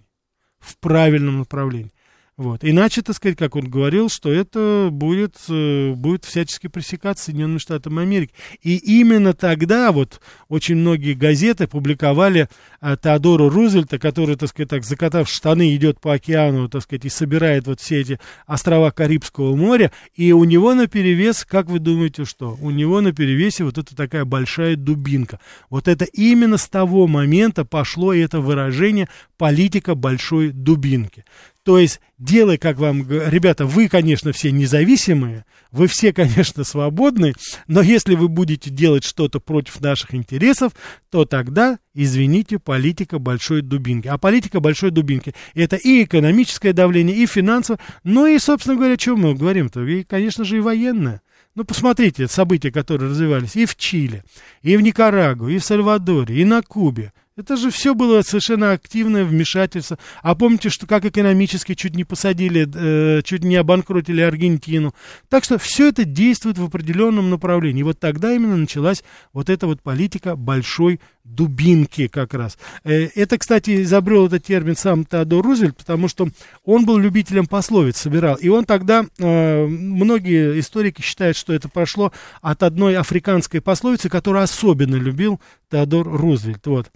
в правильном направлении. Вот. Иначе, так сказать, как он говорил, что это будет, э, будет всячески пресекаться Соединенными Штатами Америки. И именно тогда вот очень многие газеты публиковали а, Теодора Рузвельта, который, так сказать, так, закатав штаны, идет по океану, так сказать, и собирает вот все эти острова Карибского моря, и у него на перевес, как вы думаете, что? У него на перевесе вот эта такая большая дубинка. Вот это именно с того момента пошло это выражение политика большой дубинки. То есть, делай, как вам, ребята, вы, конечно, все независимые, вы все, [LAUGHS] конечно, свободны, но если вы будете делать что-то против наших интересов, то тогда, извините, политика большой дубинки. А политика большой дубинки – это и экономическое давление, и финансовое, ну и, собственно говоря, о чем мы говорим-то, и, конечно же, и военное. Ну, посмотрите события, которые развивались и в Чили, и в Никарагуа, и в Сальвадоре, и на Кубе. Это же все было совершенно активное вмешательство. А помните, что как экономически чуть не посадили, э, чуть не обанкротили Аргентину. Так что все это действует в определенном направлении. И вот тогда именно началась вот эта вот политика большой дубинки как раз. Э, это, кстати, изобрел этот термин сам Теодор Рузвельт, потому что он был любителем пословиц, собирал. И он тогда, э, многие историки считают, что это прошло от одной африканской пословицы, которую особенно любил Теодор Рузвельт. Вот.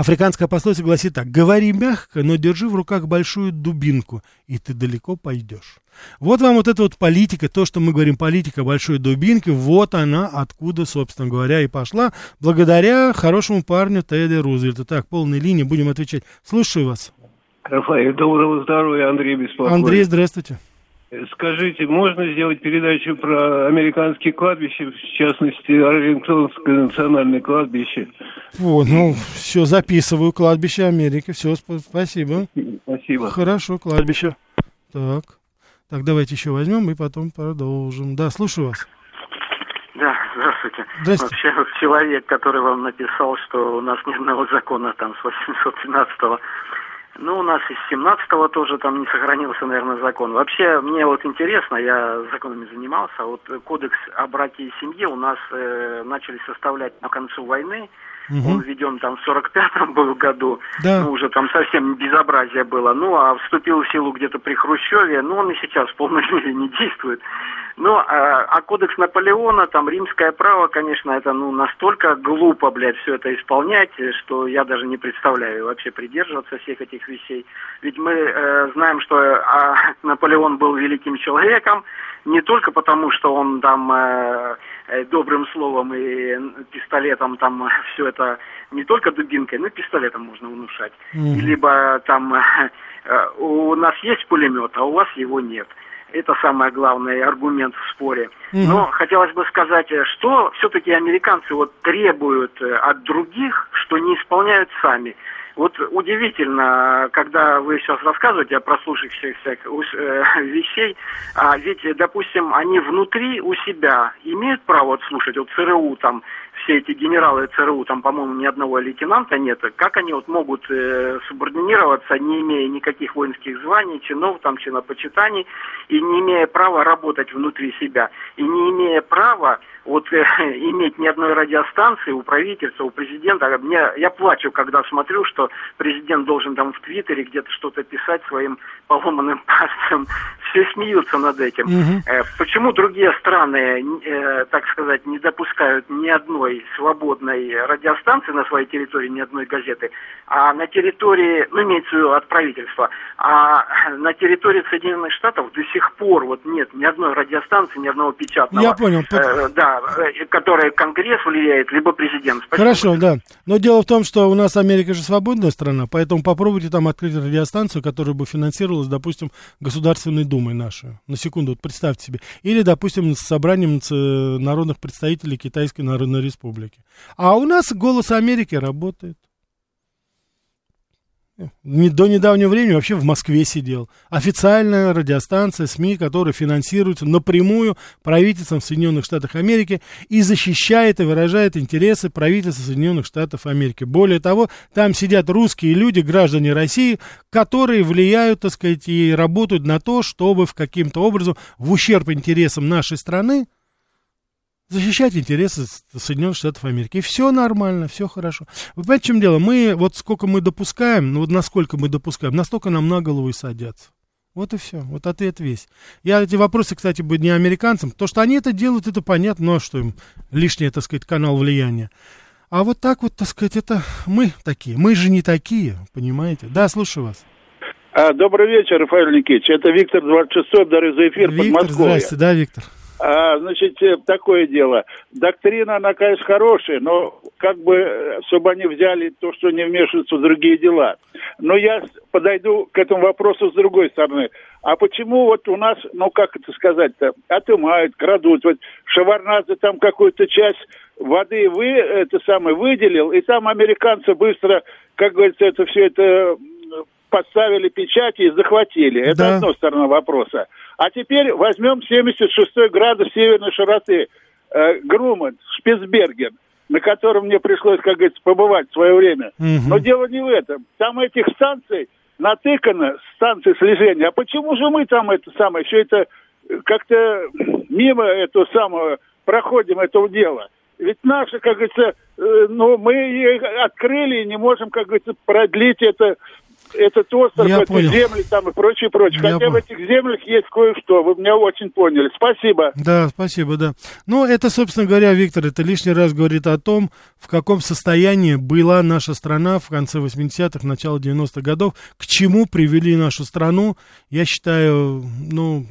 Африканская пословица гласит так. Говори мягко, но держи в руках большую дубинку, и ты далеко пойдешь. Вот вам вот эта вот политика, то, что мы говорим, политика большой дубинки, вот она откуда, собственно говоря, и пошла, благодаря хорошему парню Тедди Рузвельту. Так, полной линии, будем отвечать. Слушаю вас. Рафаэль, доброго здоровья, Андрей беспокоит. Андрей, здравствуйте. Скажите, можно сделать передачу про американские кладбища, в частности, Арlingtonское национальное кладбище? Вот, ну, все, записываю, кладбище Америки, все, спасибо. Спасибо. Хорошо, кладбище. Так, так, давайте еще возьмем и потом продолжим. Да, слушаю вас. Да, здравствуйте. Здравствуйте. Вообще, человек, который вам написал, что у нас ни одного закона там с 813-го ну, у нас из 17-го тоже там не сохранился, наверное, закон. Вообще, мне вот интересно, я законами занимался, а вот кодекс о браке и семье у нас э, начали составлять на концу войны. Угу. Он введен там в 45-м был году, да. ну, уже там совсем безобразие было. Ну, а вступил в силу где-то при Хрущеве, ну, он и сейчас в полной [LAUGHS] мере не действует. Ну, а, а кодекс Наполеона, там, римское право, конечно, это, ну, настолько глупо, блядь, все это исполнять, что я даже не представляю вообще придерживаться всех этих вещей. Ведь мы э, знаем, что э, Наполеон был великим человеком, не только потому, что он там э добрым словом и пистолетом там [LAUGHS] все это не только дубинкой, но и пистолетом можно внушать. Mm-hmm. Либо там [LAUGHS] э, у нас есть пулемет, а у вас его нет. Это самый главный аргумент в споре. Mm-hmm. Но хотелось бы сказать, э, что все-таки американцы вот требуют э, от других, что не исполняют сами. Вот удивительно, когда вы сейчас рассказываете о прослушавшихся э, [LAUGHS] вещей, а ведь, допустим, они внутри у себя имеют право слушать, вот ЦРУ там, все эти генералы ЦРУ, там, по-моему, ни одного лейтенанта нет, как они вот могут э, субординироваться, не имея никаких воинских званий, чинов, там, чинопочитаний, и не имея права работать внутри себя, и не имея права вот э, [LAUGHS] иметь ни одной радиостанции у правительства, у президента. Мне, я плачу, когда смотрю, что президент должен там в Твиттере где-то что-то писать своим поломанным [LAUGHS] пальцем. Все смеются над этим. Угу. Почему другие страны, э, так сказать, не допускают ни одной свободной радиостанции на своей территории, ни одной газеты, а на территории, ну, имеется в виду от правительства, а на территории Соединенных Штатов до сих пор вот нет ни одной радиостанции, ни одного печатного. Я понял. Э, да, Э, которой Конгресс влияет, либо президент. Спасибо. Хорошо, да. Но дело в том, что у нас Америка же свободная страна, поэтому попробуйте там открыть радиостанцию, которая бы финансировалась, допустим, Государственной Думой нашей. На секунду, вот представьте себе. Или, допустим, с собранием народных представителей Китайской Народной Республики. А у нас «Голос Америки» работает до недавнего времени вообще в Москве сидел. Официальная радиостанция СМИ, которая финансируется напрямую правительством Соединенных Штатов Америки и защищает и выражает интересы правительства Соединенных Штатов Америки. Более того, там сидят русские люди, граждане России, которые влияют, так сказать, и работают на то, чтобы в каким-то образом в ущерб интересам нашей страны защищать интересы Соединенных Штатов Америки. И все нормально, все хорошо. Вы понимаете, в чем дело? Мы, вот сколько мы допускаем, ну вот насколько мы допускаем, настолько нам на голову и садятся. Вот и все. Вот ответ весь. Я эти вопросы, кстати, бы не американцам. То, что они это делают, это понятно. Ну, а что им лишний, так сказать, канал влияния. А вот так вот, так сказать, это мы такие. Мы же не такие, понимаете? Да, слушаю вас. А, добрый вечер, Рафаэль Никитич. Это Виктор 26 дары за эфир Виктор, Подмосковье. Здрасте, да, Виктор? А, значит, э, такое дело. Доктрина, она, конечно, хорошая, но как бы, э, чтобы они взяли то, что не вмешиваются в другие дела. Но я подойду к этому вопросу с другой стороны. А почему вот у нас, ну как это сказать-то, отымают, крадут, вот Шаварнадзе там какую-то часть воды вы, это самое, выделил, и там американцы быстро, как говорится, это все это подставили печати и захватили. Это да. одна сторона вопроса. А теперь возьмем 76 градус северной широты э, Груман, Шпицберген, на котором мне пришлось, как говорится, побывать в свое время. Угу. Но дело не в этом. Там этих станций натыкано, станции слежения. А почему же мы там это самое, все это как-то мимо этого самого проходим этого дела? Ведь наши, как говорится, э, ну, мы открыли и не можем, как говорится, продлить это этот остров, Я эти понял. земли там и прочее, прочее. Я Хотя понял. в этих землях есть кое-что. Вы меня очень поняли. Спасибо. Да, спасибо, да. Ну, это, собственно говоря, Виктор, это лишний раз говорит о том, в каком состоянии была наша страна в конце 80-х, начало 90-х годов, к чему привели нашу страну. Я считаю, ну,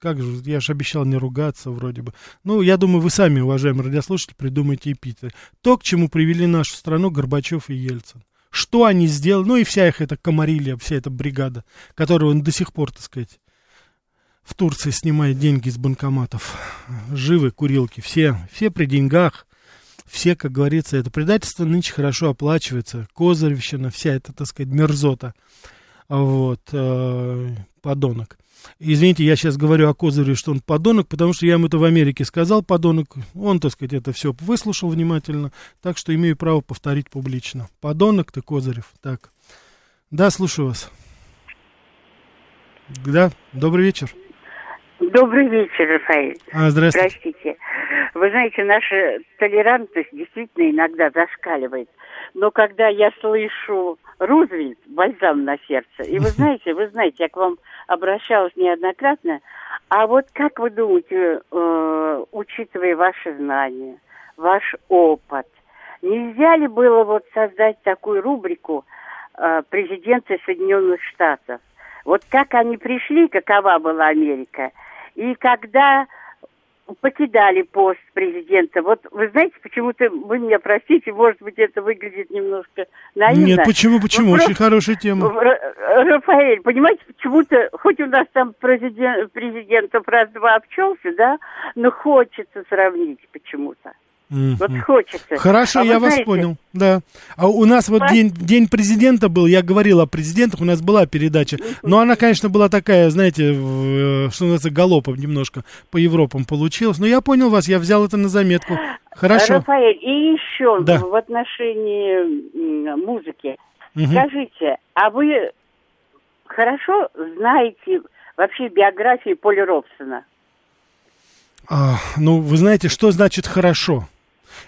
как же, я же обещал не ругаться вроде бы. Ну, я думаю, вы сами, уважаемые радиослушатели, придумайте эпитеты. То, к чему привели нашу страну Горбачев и Ельцин что они сделали, ну и вся их эта комарилья, вся эта бригада, которую он до сих пор, так сказать, в Турции снимает деньги из банкоматов. Живы курилки, все, все при деньгах, все, как говорится, это предательство нынче хорошо оплачивается. Козыревщина, вся эта, так сказать, мерзота. Вот, э, подонок. Извините, я сейчас говорю о Козыреве, что он подонок, потому что я ему это в Америке сказал, подонок. Он, так сказать, это все выслушал внимательно, так что имею право повторить публично. Подонок ты, Козырев. Так. Да, слушаю вас. Да, добрый вечер. Добрый вечер, Рафаэль. А, здравствуйте. Простите. Вы знаете, наша толерантность действительно иногда зашкаливает. Но когда я слышу Рузвельт, бальзам на сердце, и вы [LAUGHS] знаете, вы знаете, я к вам обращалась неоднократно, а вот как вы думаете, э, учитывая ваши знания, ваш опыт, нельзя ли было вот создать такую рубрику э, президента Соединенных Штатов? Вот как они пришли, какова была Америка, и когда покидали пост президента. Вот вы знаете, почему-то, вы меня простите, может быть, это выглядит немножко наивно. Нет, почему, почему? Очень просто... хорошая тема. Рафаэль, понимаете, почему-то, хоть у нас там президент, президентов раз-два обчелся, да, но хочется сравнить почему-то. Mm-hmm. Вот хочется. Хорошо, а я вас знаете, понял. Да. А у нас вот день, день президента был, я говорил о президентах, у нас была передача. Но она, конечно, была такая, знаете, э, что называется, галопом немножко по Европам получилось. Но я понял вас, я взял это на заметку. Хорошо. Рафаэль, и еще да. в отношении музыки. Угу. Скажите, а вы хорошо знаете вообще биографию Поля Робсона? А, ну, вы знаете, что значит хорошо?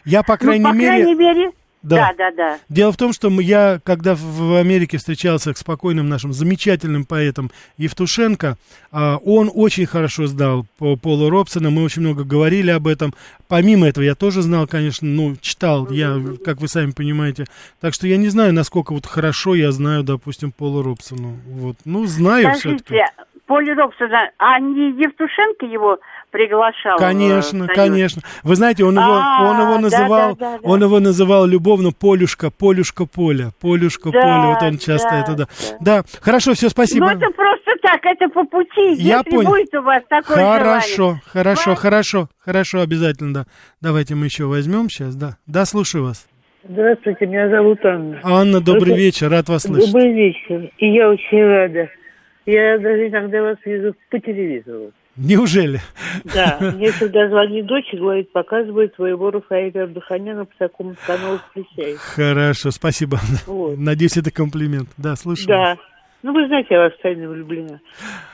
Я, по крайней ну, по мере... крайней мере... Да. да, да, да. Дело в том, что я, когда в Америке встречался с спокойным нашим замечательным поэтом Евтушенко, а, он очень хорошо сдал по Полу Робсона, мы очень много говорили об этом. Помимо этого, я тоже знал, конечно, ну, читал, я, как вы сами понимаете. Так что я не знаю, насколько вот хорошо я знаю, допустим, Полу Робсону. Вот, ну, знаю все-таки. Поле Робсона, а не Евтушенко его приглашал. Конечно, конечно. Вы знаете, он его, а, он его называл, да, да, да, он его называл любовно Полюшка, Полюшка Поля, Полюшка да, Поля. Вот он часто да, это, да. да. Да, хорошо, все, спасибо. Ну это просто так, это по пути. Я Если понял. будет у вас такое Хорошо, желание. хорошо, Вас... хорошо, хорошо, обязательно, да. Давайте мы еще возьмем сейчас, да. Да, слушаю вас. Здравствуйте, меня зовут Анна. Анна, добрый Это... вечер, рад вас слышать. Добрый вечер, и я очень рада. Я даже иногда вас вижу по телевизору. Неужели? Да, мне всегда звонит дочь и говорит, показывай твоего Рафаэля Абдуханяна по такому каналу «Включай». Хорошо, спасибо. Вот. Надеюсь, это комплимент. Да, слушаю. Да. Ну, вы знаете, я вас тайно влюблена.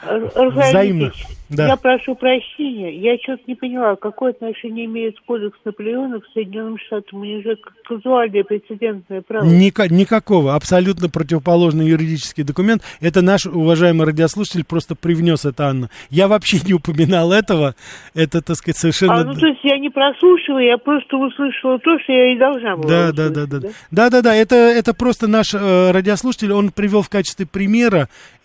Взаимно. Да. Я прошу прощения, я что-то не поняла, какое отношение имеет кодекс Наполеона к Соединенным Штатам? У них же казуальное прецедентное право. Ника- никакого, абсолютно противоположный юридический документ. Это наш уважаемый радиослушатель просто привнес это, Анна. Я вообще не упоминал этого. Это, так сказать, совершенно... А, ну, то есть я не прослушала, я просто услышала то, что я и должна была Да, услышать, да, да, да. Да, да, да, это, это просто наш э, радиослушатель, он привел в качестве примера,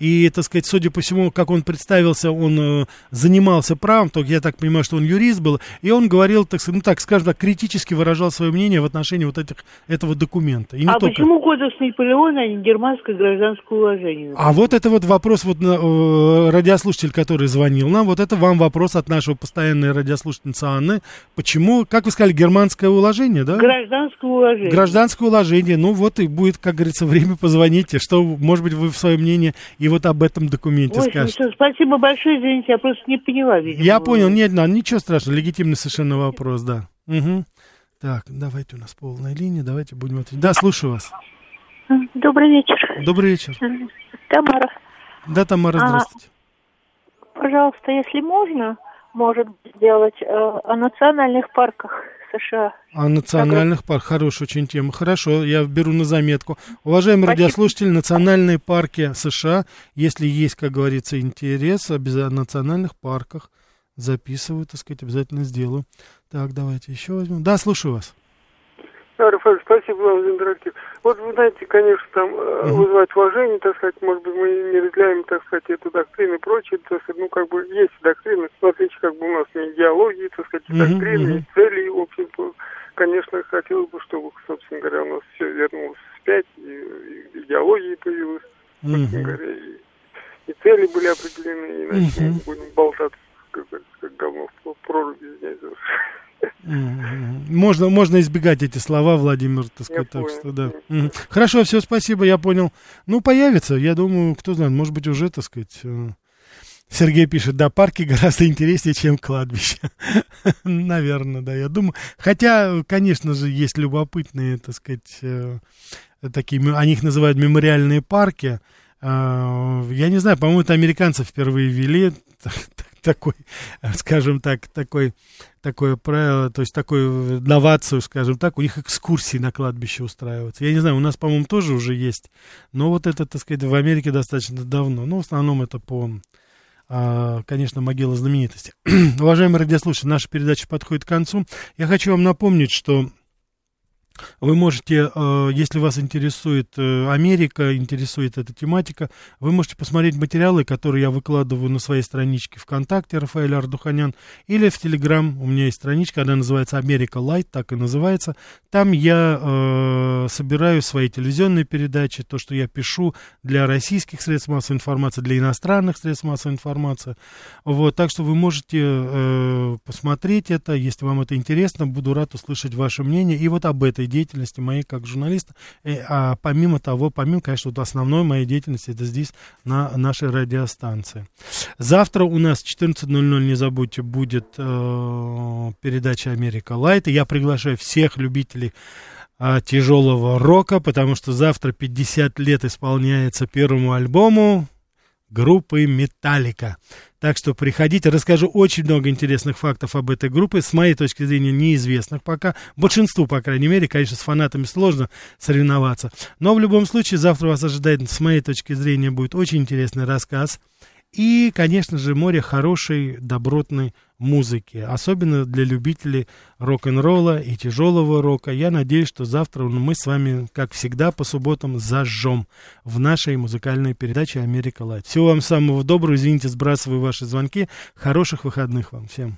и, так сказать, судя по всему, как он представился, он э, занимался правом, только я так понимаю, что он юрист был, и он говорил, так, сказать, ну так, скажем так, критически выражал свое мнение в отношении вот этих, этого документа. И не А только. почему кодекс Наполеона, а не германское гражданское уложение? А вот это вот вопрос, вот э, радиослушатель, который звонил нам, вот это вам вопрос от нашего постоянной радиослушательницы Анны. Почему, как вы сказали, германское уложение, да? Гражданское уложение. Гражданское уложение. Ну вот и будет, как говорится, время позвоните, что, может быть, вы в свое мнение и вот об этом документе Ой, скажете. ну, спасибо большое, извините, я просто не поняла, видимо. Я понял, нет, надо, ничего страшного, легитимный совершенно вопрос, да. Мгм. Так, давайте у нас полная линия, давайте будем отвечать. Да, слушаю вас. Добрый вечер. Добрый вечер. Тамара, Да, Тамара, А, здравствуйте. пожалуйста, если можно, может сделать э, о национальных парках США. О национальных парках. Хорошая очень тема. Хорошо, я беру на заметку. Уважаемые Спасибо. радиослушатели, национальные парки США, если есть, как говорится, интерес о национальных парках, записываю, так сказать, обязательно сделаю. Так, давайте еще возьмем. Да, слушаю вас. Рафаэль, спасибо вам за интерактив. Вот вы знаете, конечно, там Мгм. вызывать уважение, так сказать, может быть, мы не разделяем, так сказать, эту доктрину и прочее, так сказать, ну, как бы есть доктрина, в отличие, как бы у нас не идеологии, так сказать, и доктрины, и цели, в общем-то, конечно, хотелось бы, чтобы, собственно говоря, у нас все вернулось вспять, и, и идеологии появилась, собственно Мгм. говоря, и, и цели были определены, иначе Мгм. мы будем болтаться, как, как говно в проруби, извиняюсь. Мгм. Можно, можно избегать эти слова, Владимир, так сказать, так понял. что да. Мгм. Хорошо, все, спасибо, я понял. Ну, появится, я думаю, кто знает, может быть, уже, так сказать, э, Сергей пишет, да, парки гораздо интереснее, чем кладбище. [LAUGHS] Наверное, да, я думаю. Хотя, конечно же, есть любопытные, так сказать, э, такие, они их называют мемориальные парки. А, Я не знаю, по-моему, это американцы впервые ввели [LAUGHS] такой, [LAUGHS] скажем так, такой, такое правило, то есть такую новацию, скажем так, у них экскурсии на кладбище устраиваются. Я не знаю, у нас, по-моему, тоже уже есть, но вот это, так сказать, в Америке достаточно давно. Ну, в основном это по, а, конечно, могила знаменитости. [CLEARS THROAT] Уважаемые радиослушатели, наша передача подходит к концу. Я хочу вам напомнить, что вы можете, э, если вас интересует э, Америка, интересует эта тематика, вы можете посмотреть материалы, которые я выкладываю на своей страничке ВКонтакте Рафаэль Ардуханян, или в Телеграм, у меня есть страничка, она называется Америка Лайт, так и называется. Там я э, собираю свои телевизионные передачи, то, что я пишу для российских средств массовой информации, для иностранных средств массовой информации. Вот, так что вы можете э, посмотреть это, если вам это интересно, буду рад услышать ваше мнение и вот об этой деятельности моей как журналиста. Э, а помимо того, помимо, конечно, вот основной моей деятельности, это здесь на нашей радиостанции. Завтра у нас в 14.00, не забудьте, будет э, передача «Америка Лайт». И я приглашаю всех любителей а, тяжелого рока, потому что завтра 50 лет исполняется первому альбому группы «Металлика». Так что приходите, расскажу очень много интересных фактов об этой группе, с моей точки зрения неизвестных пока, большинству, по крайней мере, конечно, с фанатами сложно соревноваться, но в любом случае завтра вас ожидает, с моей точки зрения, будет очень интересный рассказ и, конечно же, море хорошей, добротной музыки, особенно для любителей рок-н-ролла и тяжелого рока. Я надеюсь, что завтра мы с вами, как всегда, по субботам зажжем в нашей музыкальной передаче «Америка Лайт». Всего вам самого доброго, извините, сбрасываю ваши звонки. Хороших выходных вам всем.